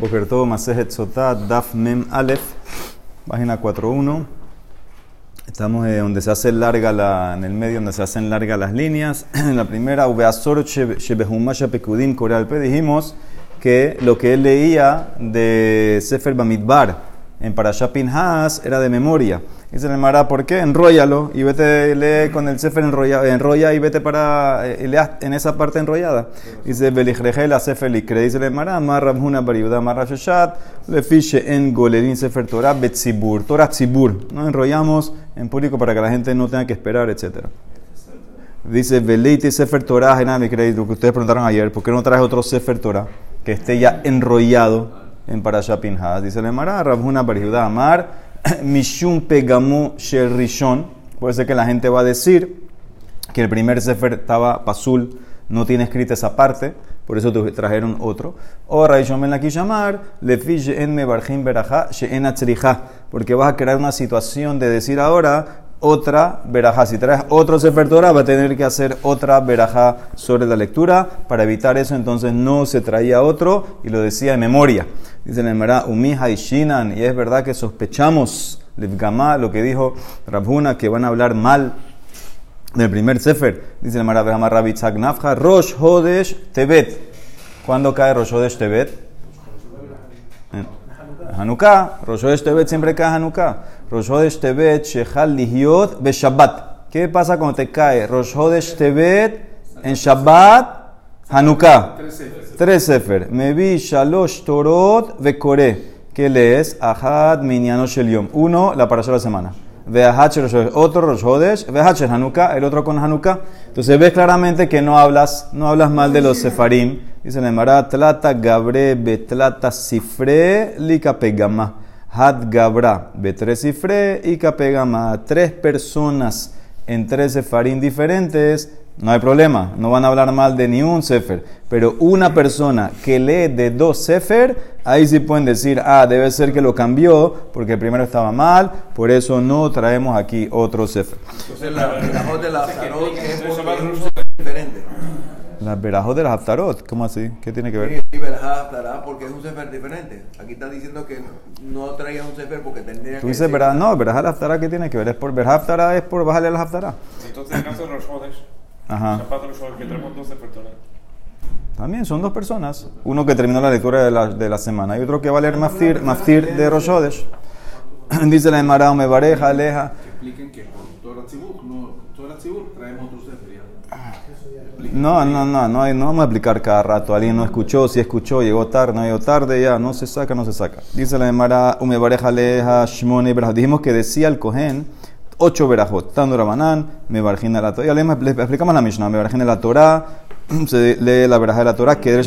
Boker todo Masejet Sotat, Daf Mem Aleph, página 4.1. Estamos eh, donde se hace larga la, en el medio, donde se hacen largas las líneas. En la primera, Ubeasor Shebehumasha Pekudim Koralpe, dijimos que lo que él leía de Sefer Bamidbar en Parashah Pinhas era de memoria. Dice el Mara, ¿por qué? Enróllalo y vete, lee con el Sefer enrolla, enrolla y vete para, eh, lea en esa parte enrollada. Dice, Belijreje la Sefer Likre. Dice el Mara, Marra Bhuna Bariuda, Marra Shoshat, le fiche en Golerin Sefer Torah, Betzibur, Torah Tzibur. No enrollamos en público para que la gente no tenga que esperar, etc. Dice, Veleite Sefer Torah, en crédito, que ustedes preguntaron ayer, ¿por qué no traes otro Sefer Torah que esté ya enrollado en Parashah Pinhas? Dice el Mara, Rabhuna Bariuda, Amar, Mishum Pegamu Sherrishon. Puede ser que la gente va a decir que el primer Sefer estaba pasul, no tiene escrita esa parte, por eso trajeron otro. O Raishon Ben aquí llamar, le en Mebarjim Beraja, She'en porque vas a crear una situación de decir ahora otra verajá. Si traes otro Sefer Torah, va a tener que hacer otra verajá sobre la lectura. Para evitar eso, entonces no se traía otro y lo decía de memoria. Dice el Mara, Umija y Shinan, y es verdad que sospechamos, Livgama, lo que dijo Rabhuna, que van a hablar mal del primer Sefer. Dice el Mara, Behama Rabitzak Nafja, Rosh Hodesh Tebet. ¿Cuándo cae Rosh Hodesh Tebet? Hanukkah. Rosh Hodesh Tebet siempre cae Hanukkah. Rosh Hodesh Tebet Shechal Lihiot Be Shabbat. ¿Qué pasa cuando te cae Rosh Hodesh en Shabbat? Hanukkah. Tres sefer. Mevi Shalosh Torot Vekore. ¿Qué lees? Ahad Minyano Shel Uno, la parasha de la semana. Ve'ahacher otro Rosh Hodesh, Ve'ahacher Hanukkah, el otro con Hanukkah. Entonces ves claramente que no hablas, no hablas mal de los sefarim. Dice el Tlata Gabre Betlata Sifre Lika Pegama. Had Gabra Betre Sifre y Pegama. Tres personas en tres sefarim diferentes no hay problema, no van a hablar mal de ni un sefer. Pero una persona que lee de dos sefer, ahí sí pueden decir, ah, debe ser que lo cambió porque el primero estaba mal, por eso no traemos aquí otro sefer. Entonces la de la es diferente. La verajot de la Haftarot, ¿cómo así? ¿Qué tiene que ver? Sí, verajot porque es un sefer diferente. Aquí está diciendo que no traías un sefer porque tendría Tú dices, verajot, no, verajot la Haftarah, ¿qué tiene que ver? Es por verajot es por bajarle a la Haftarah. Entonces, en caso de los jodes, Ajá. También son dos personas. Uno que terminó la lectura de la, de la semana y otro que va a leer Maftir, Maftir de Roshodesh. Dice la Emara, me bareja, aleja. Expliquen que por Torah Tzibur, no, Torah Tzibur traemos otro sefer. No, no, no, no, no vamos a explicar cada rato. Alguien no escuchó, si escuchó, llegó tarde, no llegó tarde, ya, no se saca, no se saca. Dice la Emara, me bareja, aleja, Shmone, Dijimos que decía el Cohen ocho verajot. Tando Rabanán, me barjina la Torah. Ya le explicamos la Mishnah. Me barjina la Torah, se lee la veraja de la Torah, que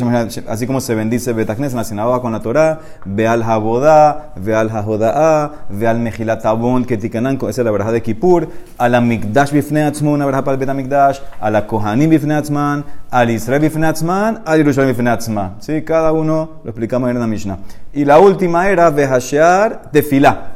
así como se bendice Betacnes en la sinagoga con la Torah, ve al Jabodá, ve al Jajoda'a, ve al Mejilatabón, que tikanan, esa es la veraja de Kippur, a la Mikdash bifneatzman, una veraja para el Betamikdash, a la Kohanim bifneatzman, al Israel bifneatzman, al Yerushalayim bifneatzman. Sí, cada uno lo explicamos en la Mishnah. Y la última era Vehashear Tefilá.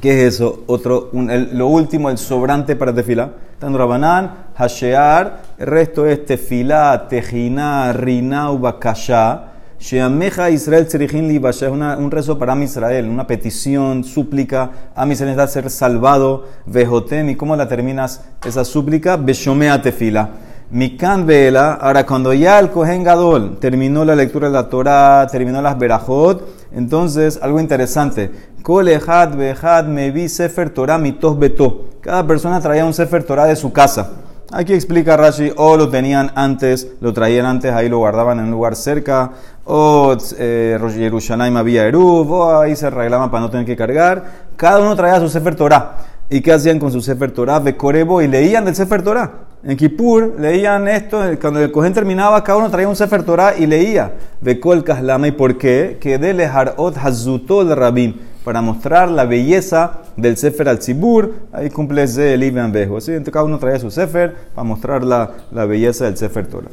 ¿Qué es eso? Otro, lo último, el sobrante para tefilá. Tanto Rabanán, Hashear, el resto es tefilá, tejiná, rinau, bakashá. Sheameja Israel Tzerichin Li es un rezo para Am Israel, una petición, súplica. Am Israel a ser salvado. Vejotem, ¿y cómo la terminas esa súplica? Beshomea tefila. Mikan Vela, ahora cuando ya el Kohen Gadol terminó la lectura de la Torah, terminó las Berajot, entonces algo interesante. Kolehad Behad Mevi Sefer Torah Mitos Beto. Cada persona traía un Sefer Torah de su casa. Aquí explica Rashi, o lo tenían antes, lo traían antes, ahí lo guardaban en un lugar cerca, o eh, Yerushalayim había Eruv, o ahí se arreglaban para no tener que cargar. Cada uno traía su Sefer Torah. ¿Y qué hacían con su Sefer Torah? Bekorebo y leían del Sefer Torah. En Kippur leían esto, cuando el Cohen terminaba, cada uno traía un Sefer Torah y leía. Bekol Kaslama. ¿Y por qué? Que de Leharot Hazutol Rabim. Para mostrar la belleza del Sefer al Tzibur. Ahí cumple el Ibn Bejo. ¿sí? Entonces cada uno traía su Sefer para mostrar la, la belleza del Sefer Torah.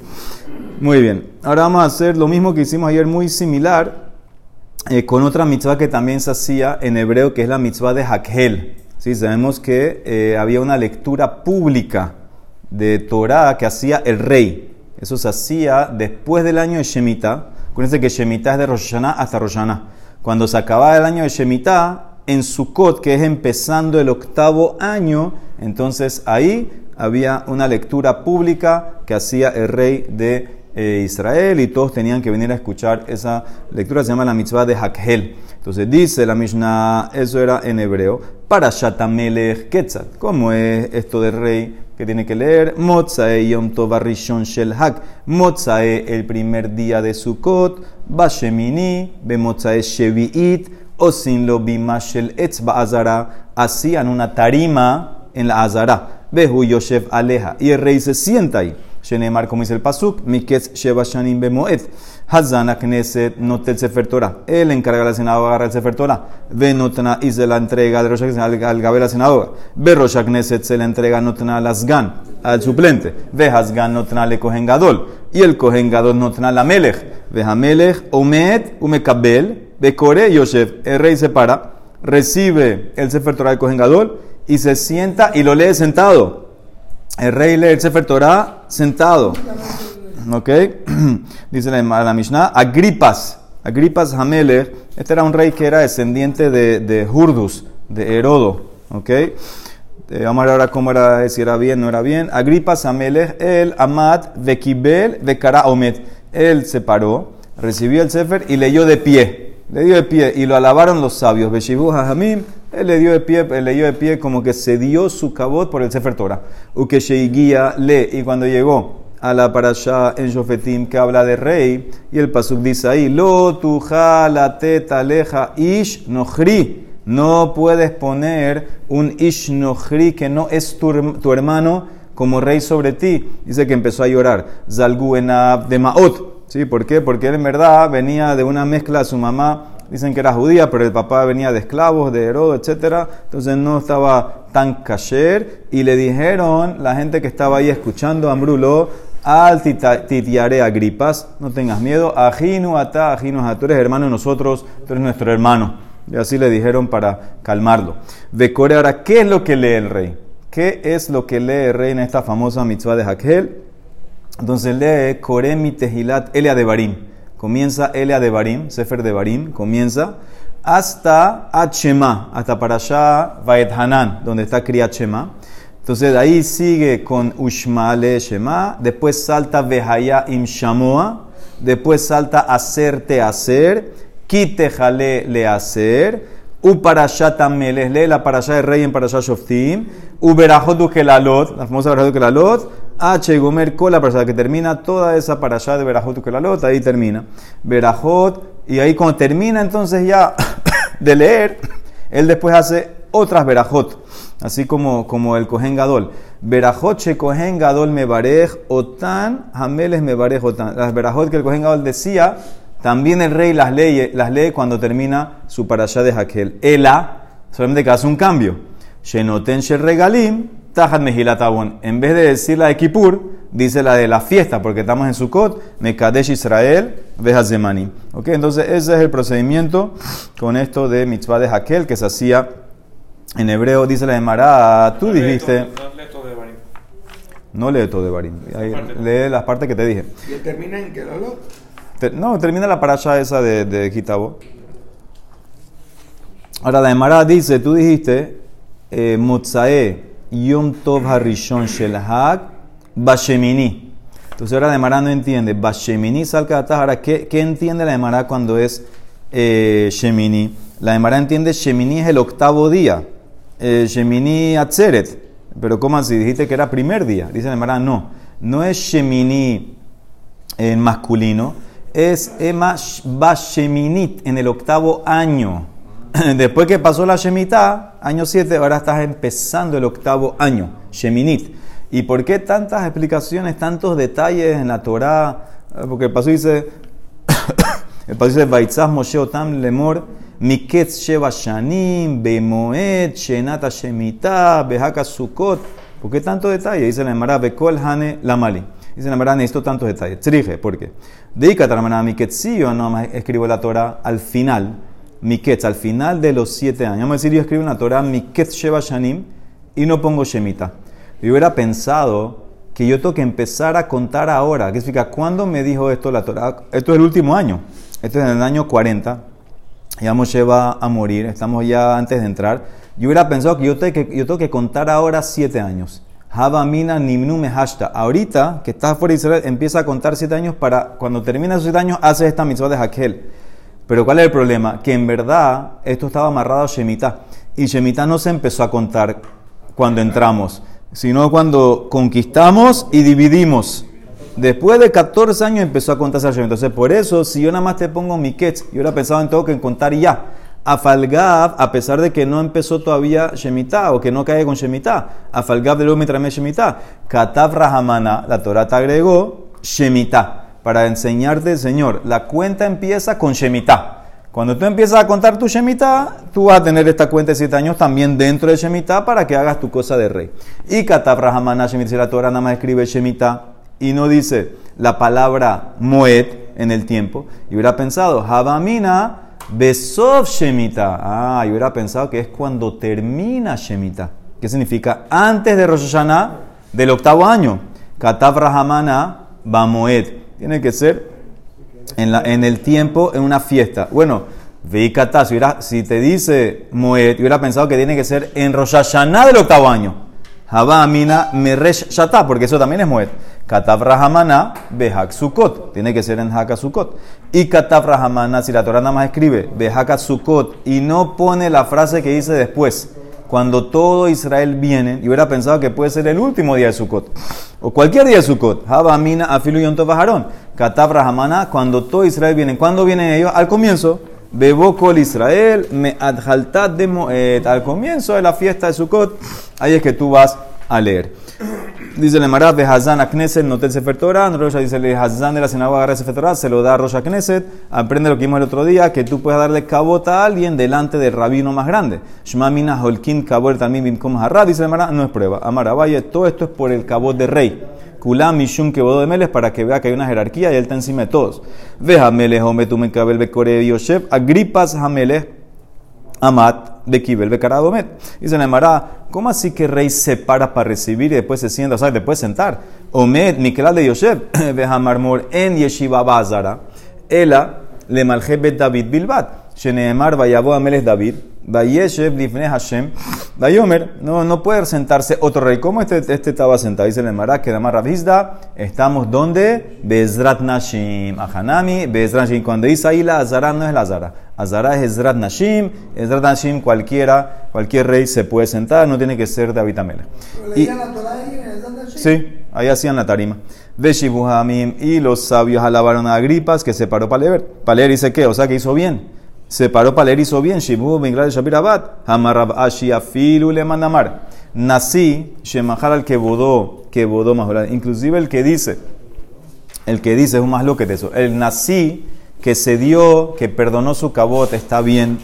Muy bien. Ahora vamos a hacer lo mismo que hicimos ayer, muy similar, eh, con otra mitzvah que también se hacía en hebreo, que es la mitzvah de Hakhel. Sí, sabemos que eh, había una lectura pública de Torah que hacía el rey. Eso se hacía después del año de Shemitah. Acuérdense que Shemitah es de Rosh Hashanah hasta Rosh Hashanah. Cuando se acababa el año de Shemitah, en Sukkot, que es empezando el octavo año, entonces ahí había una lectura pública que hacía el rey de eh, Israel y todos tenían que venir a escuchar esa lectura, se llama la mitzvah de Hakhel. Entonces dice la Mishnah, eso era en hebreo, para Shatamelech Quetzal. ¿Cómo es esto del rey que tiene que leer? Motzae Yom Tov Rishon Shel Hak. Motzae el primer día de Sukkot, Bashemini, Bemotzae Shevi'it, Osin lo Bimashel Etzba Azara. Hacían una tarima en la Azara. Behu Yosef Aleja. Y el rey se sienta ahí. Shenemar, como dice el Pasuk, Miketz Sheba Shanim Bemoed. Hazan Knesset notel Sefer Torah. Él encarga la sinagoga agarrar el Sefer Torah. Venotna y se la entrega al, al, Gabe la sinagoga. Ve Rosh Knesset se la entrega notna al Asgan, al suplente. Ve Hasgan notna le Kohen Gadol. Y el Kohen Gadol notna la Melech. Ve Hamelech Omed Umekabel. Ve Kore Yosef. El rey se para, recibe el Sefer Torah del Kohen Gadol y se sienta y lo lee sentado. El rey lee el Sefer Torah sentado. ¿Ok? Dice la, la Mishnah. Agripas. Agripas Hamelech. Este era un rey que era descendiente de, de Hurdus, de Herodo. ¿Ok? Eh, vamos a ver ahora cómo era, si era bien no era bien. Agripas Hamelech, el Amad, Vekibel, Vekara Omet. Él se paró, recibió el Sefer y leyó de pie. Le dio de pie y lo alabaron los sabios. Beshibu Hamim él le dio de pie, le dio de pie como que se dio su cabot por el Sefer Torah. Uke guía le, y cuando llegó a la parasha en Shofetim que habla de rey, y el pasuk dice ahí, lo tuja la teta leja ish nohri. No puedes poner un ish nohri que no es tu, hermano como rey sobre ti. Dice que empezó a llorar. Zalguenab de Maot. ¿Sí? ¿Por qué? Porque él en verdad venía de una mezcla su mamá dicen que era judía, pero el papá venía de esclavos, de Herodo, etc. Entonces no estaba tan kasher. Y le dijeron, la gente que estaba ahí escuchando, Ambrulo, al titiare agripas, no tengas miedo, ajinu ata, ajinu tú eres hermano de nosotros, tú eres nuestro hermano. Y así le dijeron para calmarlo. Vecore, ahora, ¿qué es lo que lee el rey? ¿Qué es lo que lee el rey en esta famosa mitzvah de Hakel? Entonces lee Koremi Tehilat Elia de Barim comienza Elia de Barim, Sefer de Barim, comienza hasta Achema, hasta para allá Vaet Hanan, donde está Kriyat Shema. Entonces de ahí sigue con Ushmale Shema, después salta Vehaya Im Shamoa, después salta Hacerte Hacer, Kite Jale Le Hacer, Uparashat Ameles, lee la parasha de rey en parasha Shoftim, Uberajot Ukelalot, la famosa Berajot Ukelalot, H. Gomer Kola, para que termina toda esa para allá de Berajot Kelalot, ahí termina. Berajot, y ahí cuando termina entonces ya de leer, él después hace otras Berajot, así como, como el Kohen Gadol. Berajot Che Kohen Gadol me barej otan, Hameles me barej otan. Las Berajot que el Kohen Gadol decía, también el rey las lee, las lee cuando termina su parashá de Hakel. Ela, solamente que hace un cambio. Shenoten Regalim, Tajat Mehilat En vez de decir la de Kippur, dice la de la fiesta, porque estamos en Sukkot, Mekadesh Israel, Zemani. ¿Ok? Entonces, ese es el procedimiento con esto de mitzvah de Hakel que se hacía en hebreo. Dice la de Mará, tú dijiste. No lee todo de Barim. Lee las partes que te dije. ¿Y termina en qué No, termina la parasha esa de, de Kitabo. Ahora la de Mará dice, tú dijiste, eh, Yom Tov Harishon Shel Hag Bashemini. Entonces ahora la no entiende. Bashemini salga Ahora, ¿qué, ¿qué entiende la Emara cuando es eh, Shemini? La Emara entiende Shemini es el octavo día. Eh, Shemini Atzeret. Pero ¿cómo así? Dijiste que era primer día. Dice la Emara, no. No es Shemini en masculino. Es Ema Basheminit en el octavo año. Después que pasó la Shemitah, año 7, ahora estás empezando el octavo año, Sheminit. ¿Y por qué tantas explicaciones, tantos detalles en la Torah? Eh, porque el paso dice, el paso dice, Baitzah Moshe Otam Lemor, Miketz Sheva Shanim, Bemoed, Shenata Shemitah, Behaka Sukkot. ¿Por qué tantos detalles? Dice la Emara, Bekol Hane Lamali. Dice la Emara, necesito tantos detalles. Trije, ¿por qué? Dedícate a la Emara, Miketz, yo no escribo la Torah al final Miketz, al final de los siete años. Vamos a decir, yo escribo en la Torah Miketz Sheva Shanim y no pongo Shemita. Yo hubiera pensado que yo tengo que empezar a contar ahora. ¿Qué significa? ¿Cuándo me dijo esto la Torah? Esto es el último año. Esto es en el año 40. Ya Moshe va a morir. Estamos ya antes de entrar. Yo hubiera pensado que yo tengo que, yo tengo que contar ahora siete años. Havamina nimnu mehashta. Ahorita que estás fuera de Israel, empieza a contar siete años para cuando termina esos siete años, haces esta mitzvah de Jaquel. Pero ¿cuál es el problema? Que en verdad esto estaba amarrado a Shemitah. Y Shemitah no se empezó a contar cuando entramos, sino cuando conquistamos y dividimos. Después de 14 años empezó a contarse Shemitah. Entonces, por eso, si yo nada más te pongo mi ketch, yo hubiera pensado en todo que en contar ya. A Falgab, a pesar de que no empezó todavía Shemitah o que no cae con Shemitah, a Falgab de luego me Shemitah. Katav Rahamana, la Torah te agregó Shemitah para enseñarte, Señor, la cuenta empieza con Shemitah. Cuando tú empiezas a contar tu Shemitah, tú vas a tener esta cuenta de 7 años también dentro de Shemitah para que hagas tu cosa de rey. Y Katav Rahamana Shemitah, la Torah nada más escribe Shemitah y no dice la palabra Moed en el tiempo. Y hubiera pensado, Habamina Besov Shemitah. Ah, y hubiera pensado que es cuando termina Shemitah. ¿Qué significa? Antes de Rosh Hashanah del octavo año. Katav Rahamana Bamoed tiene que ser en, la, en el tiempo, en una fiesta. Bueno, veikata, si, si te dice Moed, hubiera pensado que tiene que ser en Rosh Hashanah del octavo año. Haba Amina Meresh Shata, porque eso también es Moed. Katav Rahamana Behak Sukot, tiene que ser en Haka Sukot. Y Katav Rahamana, si la Torah nada más escribe Behaka Sukot y no pone la frase que dice después cuando todo Israel viene, y hubiera pensado que puede ser el último día de Sukkot, o cualquier día de Sukkot, Habamina, Afilu y Bajarón, Katab cuando todo Israel viene, ¿cuándo vienen ellos? Al comienzo, Bebo Israel, Me Adjaltat de Moed, al comienzo de la fiesta de Sukkot, ahí es que tú vas a leer. Dice el Emarat de Hazan a Knesset, no el Sefer Torah. Rosh dice el Hazan de la sinagoga de Sefer Torah, se lo da a Rosh Knesset. Aprende lo que vimos el otro día, que tú puedes darle cabota a alguien delante del rabino más grande. Shma mina holkin kabot también bimkom harra. Dice el Emarat, no es prueba. Amaravalle, todo esto es por el cabot de rey. Kulam mishum kebodo de Meles para que vea que hay una jerarquía y él está encima de todos. Ve Hamelech, hombre, tú me cabel bekore. Agripas Hamelech, amat de Kibel Bekaradomet. Dice Nemara, ¿cómo así que rey se para para recibir y después se sienta? O sea, después sentar. Omed, Nikelal de Yosef, Behamarmor en Yeshiva Bazara, Ela, le maljebet David Bilbat. Sheneemar, Vayabo Ameles David, Vayeshev, Difne Hashem, Vayomer, no, no puede sentarse otro rey. ¿Cómo este, este estaba sentado? Dice Nemara, que Damar Ravizda, estamos donde? Bezrat Nashim, Ahanami, Bezrat Nashim. Cuando dice ahí la Azara, no es la Azara. Azara es Ezrat Nashim. Ezrat Nashim, cualquiera, cualquier rey se puede sentar, no tiene que ser David Amela. Y, sí, ahí hacían la tarima. Veshibuhamim y los sabios alabaron a Agripas que se paró para leer. Para leer dice que, o sea que hizo bien. Se paró para leer, hizo bien. Shibu Benglad Shabir Abad. Hamarab Ashi Afilu le mandamar. Nací, Shemahar al que bodó, que bodó Inclusive el que dice, el que dice es un más lo que eso. El nací que se dio, que perdonó su cabot, está bien,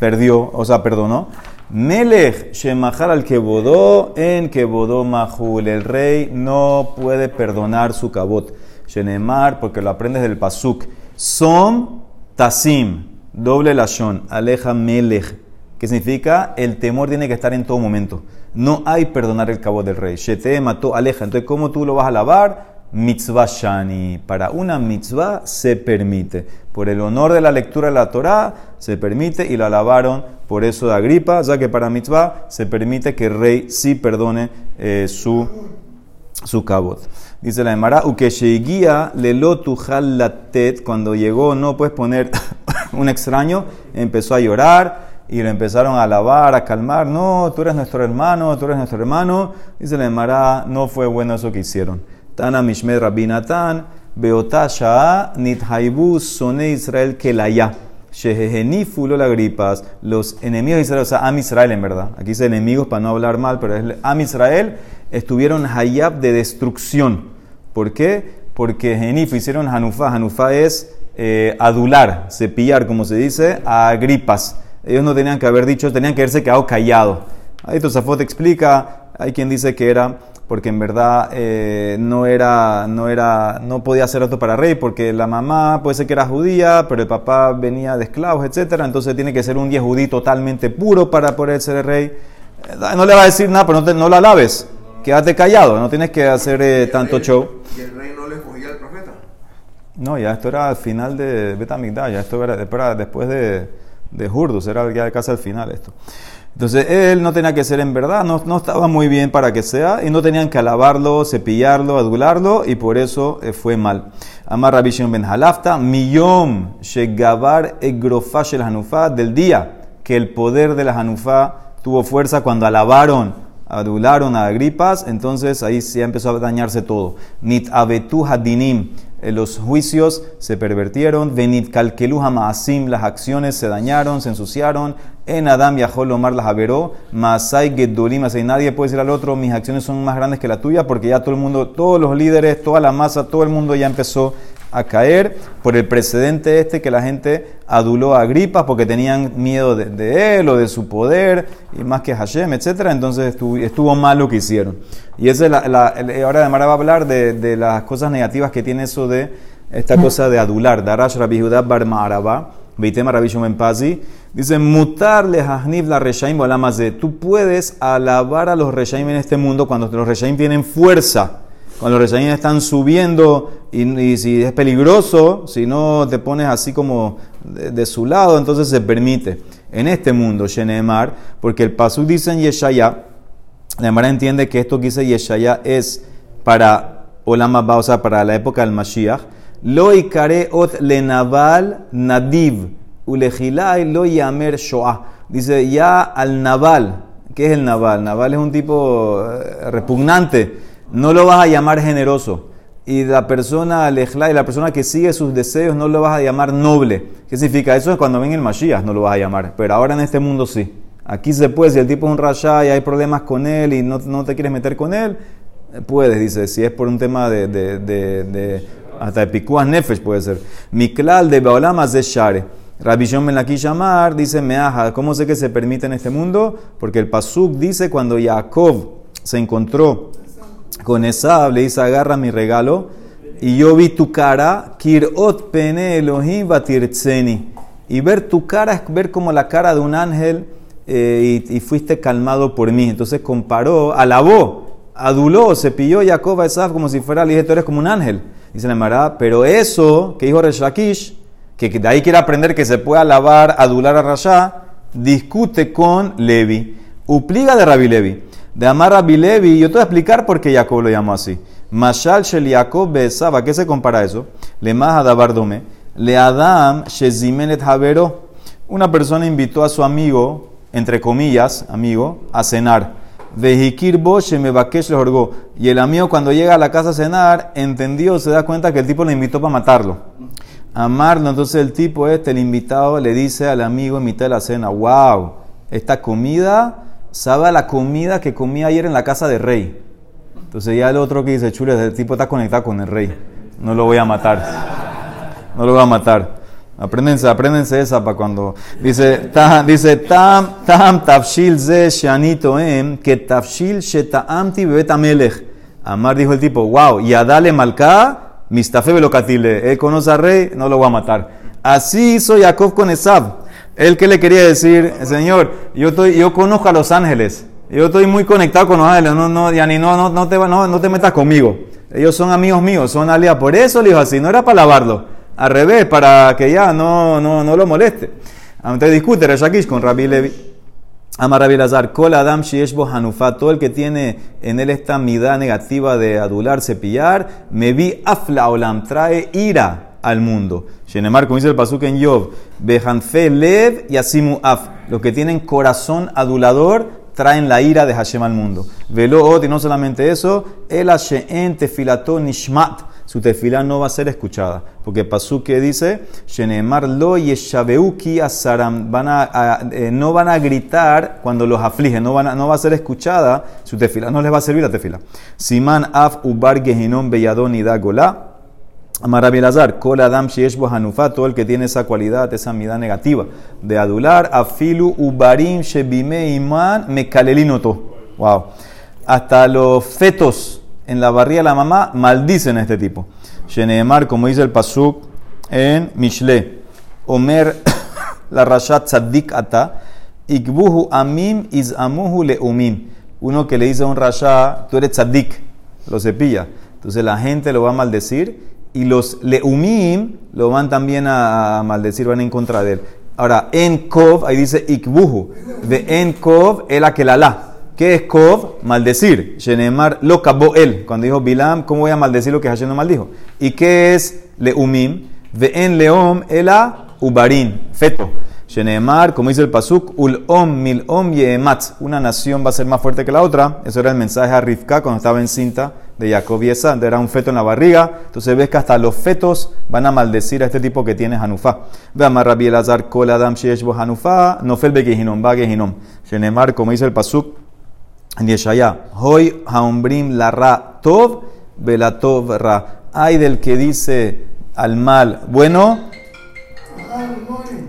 perdió, o sea, perdonó. Melech Shemahar al Kebodó en Kebodó Mahul. El rey no puede perdonar su cabot. Shenemar, porque lo aprendes del Pasuk. Som Tasim, doble lashon, aleja Melech. Que significa el temor tiene que estar en todo momento. No hay perdonar el cabot del rey. Shete mató, aleja. Entonces, ¿cómo tú lo vas a lavar? mitzvah shani. Para una mitzvah se permite. Por el honor de la lectura de la Torah se permite y lo alabaron por eso de Agripa, ya que para mitzvah se permite que el rey sí perdone eh, su, su cabot. Dice la Emara, ukesheguía lelotu latet, cuando llegó no puedes poner un extraño, empezó a llorar y lo empezaron a alabar, a calmar, no, tú eres nuestro hermano, tú eres nuestro hermano. Dice la Emara, no fue bueno eso que hicieron. Tana Mishmed Rabinatan, Beota Shah, Nithaibu, Sone Israel Kelaya. Shehenifu lo gripas, los enemigos de Israel, o sea, Am Israel en verdad, aquí dice enemigos para no hablar mal, pero es Am Israel, estuvieron hayab de destrucción. ¿Por qué? Porque Genif hicieron Hanufa. Hanufa es eh, adular, cepillar, como se dice, a gripas. Ellos no tenían que haber dicho, tenían que haberse quedado callados. Ahí Tosafot explica, hay quien dice que era porque en verdad eh, no era, no era, no podía ser otro para rey, porque la mamá puede ser que era judía, pero el papá venía de esclavos, etcétera, entonces tiene que ser un judí totalmente puro para poder ser rey. Eh, no le va a decir nada, pero no, no la laves. Quédate callado, no tienes que hacer eh, tanto show. Y el rey no le escogía al profeta. No, ya esto era al final de Betamigdash, ya esto era, era después de, de era ya casi al final esto. Entonces él no tenía que ser en verdad, no, no estaba muy bien para que sea, y no tenían que alabarlo, cepillarlo, adularlo, y por eso eh, fue mal. Amar Rabbi Shimon ben Halafta, millón shegabar egrofash el Hanufá, del día que el poder de la Hanufá tuvo fuerza cuando alabaron, adularon a Agripas, entonces ahí sí empezó a dañarse todo. Nit abetu hadinim, eh, los juicios se pervertieron, venit kalkelu hamaasim, las acciones se dañaron, se ensuciaron, en Adam viajó Lomar las averó, Masai Gedolim, así nadie puede decir al otro, mis acciones son más grandes que la tuya, porque ya todo el mundo, todos los líderes, toda la masa, todo el mundo ya empezó a caer por el precedente este que la gente aduló a Agripas porque tenían miedo de, él o de su poder y más que Hashem, etc. Entonces estuvo, estuvo mal lo que hicieron. Y esa es la, la, ahora de Mara va a hablar de, de, las cosas negativas que tiene eso de esta cosa de adular. Darash Rabbi Judá Bar Maraba, Beitema Rabbi Pazi, dice, mutarle hasnif la reshaim de Tú puedes alabar a los reshaim en este mundo cuando los reshaim tienen fuerza. Cuando los reshaim están subiendo y, si es peligroso, si no te pones así como de, su lado, entonces se permite. En este mundo, Shenemar, porque el Pasuk dice en Yeshaya, la entiende que esto que dice Yeshaya es para o sea, para la época del Mashiach. Lo ikare ot lenaval nadiv, ulejilai lo yamer shoah. Dice ya al naval. ¿Qué es el naval? Naval es un tipo eh, repugnante no lo vas a llamar generoso. Y la persona alejla y la persona que sigue sus deseos no lo vas a llamar noble. ¿Qué significa? Eso es cuando ven el Mashiach, no lo vas a llamar. Pero ahora en este mundo sí. Aquí se puede, si el tipo es un rasha y hay problemas con él y no, te quieres meter con él, eh, puedes, dice, si es por un tema de, de, de, hasta de picuas nefesh puede ser. Miklal de Baolamas de Share. John aquí llamar, dice Meaja, ¿cómo sé que se permite en este mundo? Porque el Pasuk dice cuando Jacob se encontró con esa le dice, agarra mi regalo, y yo vi tu cara, kirot pene Elohim batirtzeni. Y ver tu cara es ver como la cara de un ángel eh, y, fuiste calmado por mí. Entonces comparó, alabó, aduló, se pilló Jacob a Esaf como si fuera, le dije, tú eres como un ángel. Dice la Mara, pero eso que dijo Reshakish, que de ahí quiere aprender que se puede alabar, adular a Rasha, discute con Levi. Upliga de Rabbi Levi de Amar Rabbi Levi, yo te voy a explicar por qué Jacob lo llamó así. Mashal Shel Jacob Besaba, ¿qué se compara eso? Le Adabar Dome, le Adam Shezimenet Havero. Una persona invitó a su amigo, entre comillas, amigo, a cenar. Y el amigo cuando llega a la casa a cenar, entendió, se da cuenta que el tipo le invitó para matarlo. Amarlo, entonces el tipo este, el invitado, le dice al amigo en mitad de la cena, wow, esta comida sabe la comida que comía ayer en la casa del rey. Entonces ya el otro que dice, chule, el tipo está conectado con el rey. No lo voy a matar. No lo voy a matar. Apréndense, apréndense esa para cuando dice tam, dice tam tam tafshil ze shanito em que tafshil shetaamti melech. Amar dijo el tipo, wow, y dale malka mistafe velocatile. Él conoce al rey, no lo voy a matar. Así hizo Jacob con Esab. Él que le quería decir, Señor, yo, estoy, yo conozco a los ángeles. Yo estoy muy conectado con los ángeles. No, no, ni no, no, no, te, no, no te metas conmigo. Ellos son amigos míos, son aliados. Por eso le dijo así. No era para lavarlo. Al revés, para que ya no, no, no lo moleste. Entonces discute Reshakish con Rabbi Levi. Ama Rabbi Lazar, Kol Adam Shieshbo Hanufa, todo el que tiene en él esta midá negativa de adular, cepillar, me vi afla olam, trae ira al mundo. Shenemar, como dice el pasuk en Yov, Behanfe lev y asimu af. Los que tienen corazón adulador traen la ira de Hashem al mundo. Velo y no solamente eso, el Hashem tefilato nishmat. Su tefilá no va a ser escuchada. Porque pasuk dice, Shenemar lo yeshabeuki asaram. Van a, eh, no van a gritar cuando los aflige, no, van a, no va a ser escuchada. Su tefilá no les va a servir la tefila. Siman af ubar gehinom beyadon y Amarabi Lazar, Kol Adam Shieshbo Hanufa, todo el que tiene esa cualidad, esa mirada negativa de adular, Afilu Ubarim Shebime Iman Mekalelinoto. Wow. Hasta los fetos en la barriga de la mamá maldicen a este tipo. Sheneemar, como dice el Pasuk en Mishle, Omer la Rashat Tzadik Ata, Ikbuhu Amim Izamuhu Leumim. uno que le dice a un rasha, tú eres tzadik, lo cepilla. Entonces la gente lo va a maldecir y los leumim lo van también a, maldecir, van en contra de él. Ahora, en Kov, ahí dice ikbuhu. De en Kov, el la. ¿Qué es Kov? Maldecir. Shenemar lo cabó él. Cuando dijo Bilam, ¿cómo voy a maldecir lo que Hashem no maldijo? ¿Y qué es leumim? De en leom, ela ubarin. Feto. Shenemar, como dice el Pasuk, ul om mil om yemat. Una nación va a ser más fuerte que la otra. Eso era el mensaje a Rivka cuando estaba en cinta de Jacob y Esa. Era un feto en la barriga. Entonces ves que hasta los fetos van a maldecir a este tipo que tiene Hanufá. Ve a Rabbi Elazar kol adam sheyeshbo Hanufá. Nofel begehinom, va gehinom. Shenemar, como dice el Pasuk en Yeshaya. Hoy haumbrim la ra tov velatov ra. Hay del que dice al mal bueno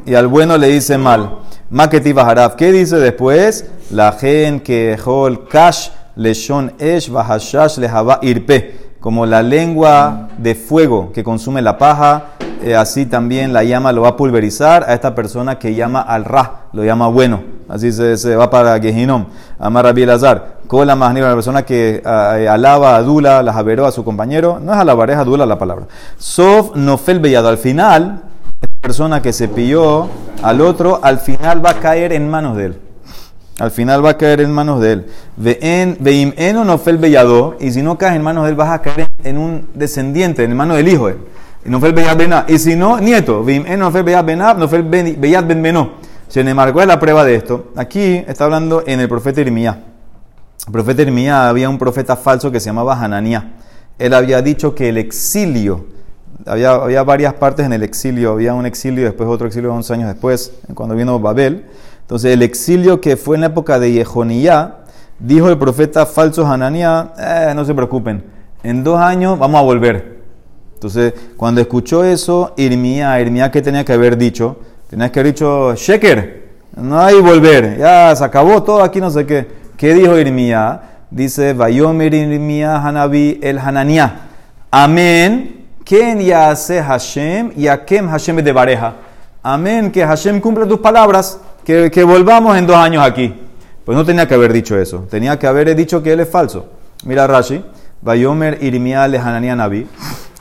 y al bueno le dice mal. Maketi Baharaf. ¿Qué dice después? La gen que hol kash leshon esh bahashash lehava irpe. Como la lengua de fuego que consume la paja, eh, así también la llama lo va a pulverizar a esta persona que llama al ra, lo llama bueno. Así se, va para Gehinom. Amar Rabbi Elazar. Cola más la persona que eh, alaba, adula, la a su compañero. No es alabar, es adula la palabra. Sof nofel bellado. Al final, persona que se pilló al otro, al final va a caer en manos de él. Al final va a caer en manos de él. Veim eno no fel bellado. Y si no caes en manos de él, vas a caer en un descendiente, en manos del hijo. Y no fel bellad Y si no, nieto. Veim eno no fel bellad benab, no fel bellad ben beno. Se le marcó la prueba de esto. Aquí está hablando en el profeta Irmía. El profeta Irmía había un profeta falso que se llamaba Hananía. Él había dicho que el exilio había, había, varias partes en el exilio. Había un exilio, después otro exilio 11 años después, cuando vino Babel. Entonces, el exilio que fue en la época de Yehonías, dijo el profeta falso Hananía, eh, no se preocupen, en dos años vamos a volver. Entonces, cuando escuchó eso, Irmía, Irmía, ¿qué tenía que haber dicho? Tenía que haber dicho, Sheker, no hay volver, ya se acabó todo aquí, no sé qué. ¿Qué dijo Irmía? Dice, Vayomer Irmía Hanabi el Hananía. Amén ¿Quién ya hace Hashem y a quién Hashem de pareja? Amén, que Hashem cumple tus palabras, que, que, volvamos en dos años aquí. Pues no tenía que haber dicho eso, tenía que haber dicho que él es falso. Mira Rashi, Bayomer Irmia le Hanania Nabi,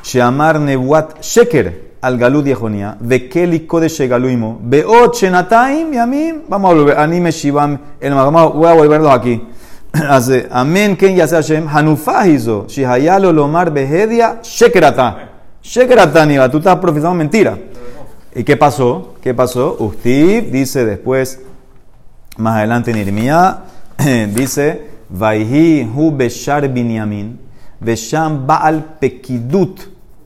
Sheamar Nebuat Sheker al Galud Yehonia, Bekeli Kodesh Galuimo, Beot Shenataim y a mí, vamos a volver, Anime Shivam, voy a volverlos aquí. Amén, Ken Yase Hashem, Hanufahizo, Shihayalo Lomar Behedia, Shekerata. Shekerataniba, tú estás profesando mentira. ¿Y qué pasó? ¿Qué pasó? Usted dice después, más adelante en Irmía, dice, Vaihi hu beshar binyamin, besham baal pekidut.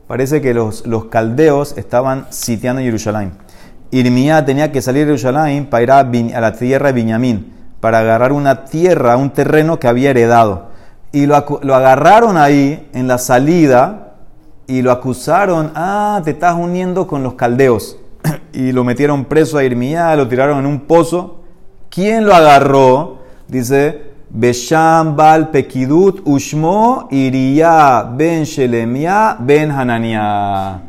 Parece que los, los caldeos estaban sitiando Jerusalén. Irmía tenía que salir de Jerusalén para ir a, a la tierra de Binyamin, para agarrar una tierra, un terreno que había heredado. Y lo, lo agarraron ahí en la salida y lo acusaron, ah, te estás uniendo con los caldeos. y lo metieron preso a Irmía, lo tiraron en un pozo. ¿Quién lo agarró? Dice, Besham Bal Pekidut Ushmo Iría Ben Shelemia Ben Hanania.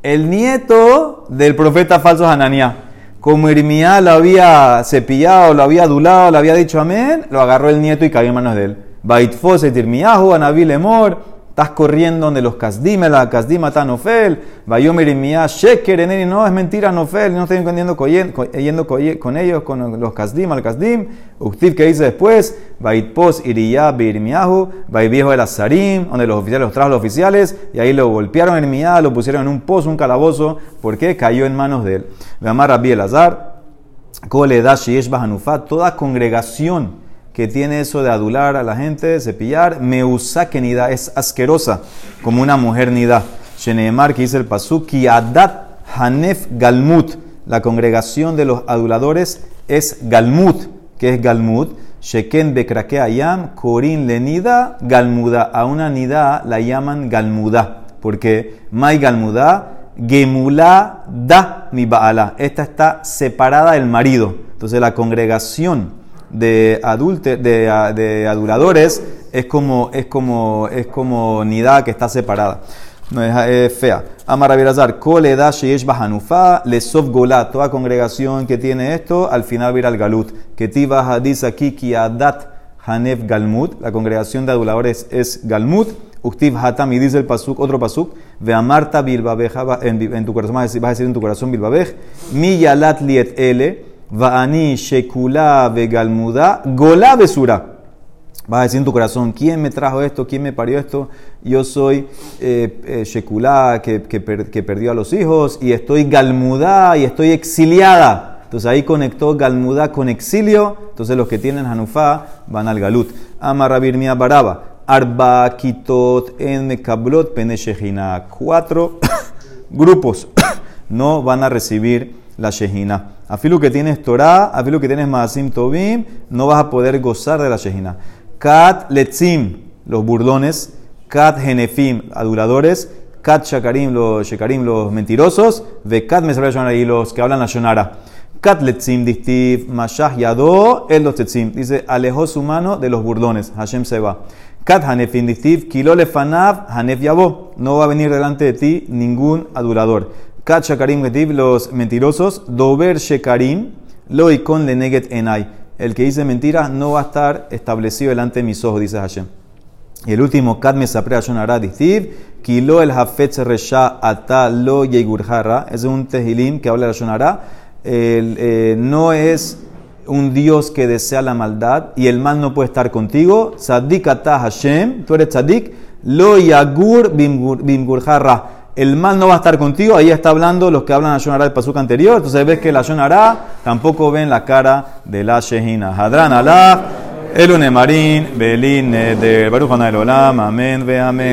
El nieto del profeta falso Hanania. Como Irmía lo había cepillado, lo había adulado, lo había dicho amén, lo agarró el nieto y cayó en manos de él. Baitfoset Irmiyahu, Anabil Emor. Estás corriendo donde los Kasdim, la Kasdim está Nofel, Bayomer y Sheker, no, es mentira Nofel, no estoy yendo con ellos, con los Kasdim, al Kasdim, Uktiv que dice después, Baitpos Iriya Birmiahu, viejo el Azarim, donde los oficiales los trajo los oficiales, y ahí lo golpearon en Irmiah, lo pusieron en un pozo, un calabozo, porque cayó en manos de él. Veamar Rabbi Elazar, Kole Dashi toda congregación que tiene eso de adular a la gente, cepillar, que nida, es asquerosa, como una mujer nida. Sheneemar, que dice el pasuk, adat hanef galmut, la congregación de los aduladores es galmut, que es galmut, sheken bekrake ayam, korin lenida, galmuda, a una nida la llaman galmuda, porque mai galmuda, gemula da mi baala, esta está separada del marido, entonces la congregación de, adulte, de, de, aduladores es como, es como, es como nidad que está separada. No es, fea. Amar Abirazar, Kole da sheyesh bahanufa, le sof golat. Toda congregación que tiene esto, al final va al galut. Que tiba hadis aquí, ki adat Hanef Galmut. La congregación de aduladores es Galmut. Uktiv Hatam y dice el pasuk, otro pasuk. Ve amarta bilbabeja en, tu corazón, vas a decir en tu corazón bilbabej. Mi yalat liet ele. Vaani shekula vegalmuda. Golá besura. Vas a decir en tu corazón, ¿quién me trajo esto? ¿Quién me parió esto? Yo soy eh, eh, que, que, que perdió a los hijos, y estoy galmudá, y estoy exiliada. Entonces ahí conectó galmudá con exilio. Entonces los que tienen Hanufá van al galut. Amarrabir mia baraba. Arba kitot en mekablot pene shejina. Cuatro grupos no van a recibir la Shejina. Afilu que tienes Torah, afilu que tienes Maasim Tobim, no vas a poder gozar de la Shejina. Kat Letzim, los burdones. Kat Genefim, aduladores. Kat Shakarim, los Shekarim, los mentirosos. Ve Kat y los que hablan la Shonara. Kat Letzim, Distiv, Mashah Yado, el los Tetzim. Dice, alejó su mano de los burdones. Hashem se va. Kat Hanefim, Distiv, Kilo Lefanav, Hanef Yabo. No va a venir delante de ti ningún adulador. Kat Shakarim Getiv, los mentirosos, Dober Shekarim, Loikon Leneget Enai. El que dice mentiras no va a estar establecido delante de mis ojos, dice Hashem. Y el último, Kat Mesapre Ashonara Distiv, Kilo el Hafetz Resha Ata Lo Yegurjara. Es un tehilim que habla de Ashonara. El, eh, no es un Dios que desea la maldad y el mal no puede estar contigo. Tzadik Ata Hashem, tú eres Tzadik. Lo Yagur Bimgurjara. El mal no va a estar contigo. Ahí está hablando los que hablan a Shonara del pasuk anterior. Entonces ves que la Shonara tampoco ven la cara de la Shehina. Hadran Allah, Elune Marín, Belin, de Baruch Olam, Amén, ve amén.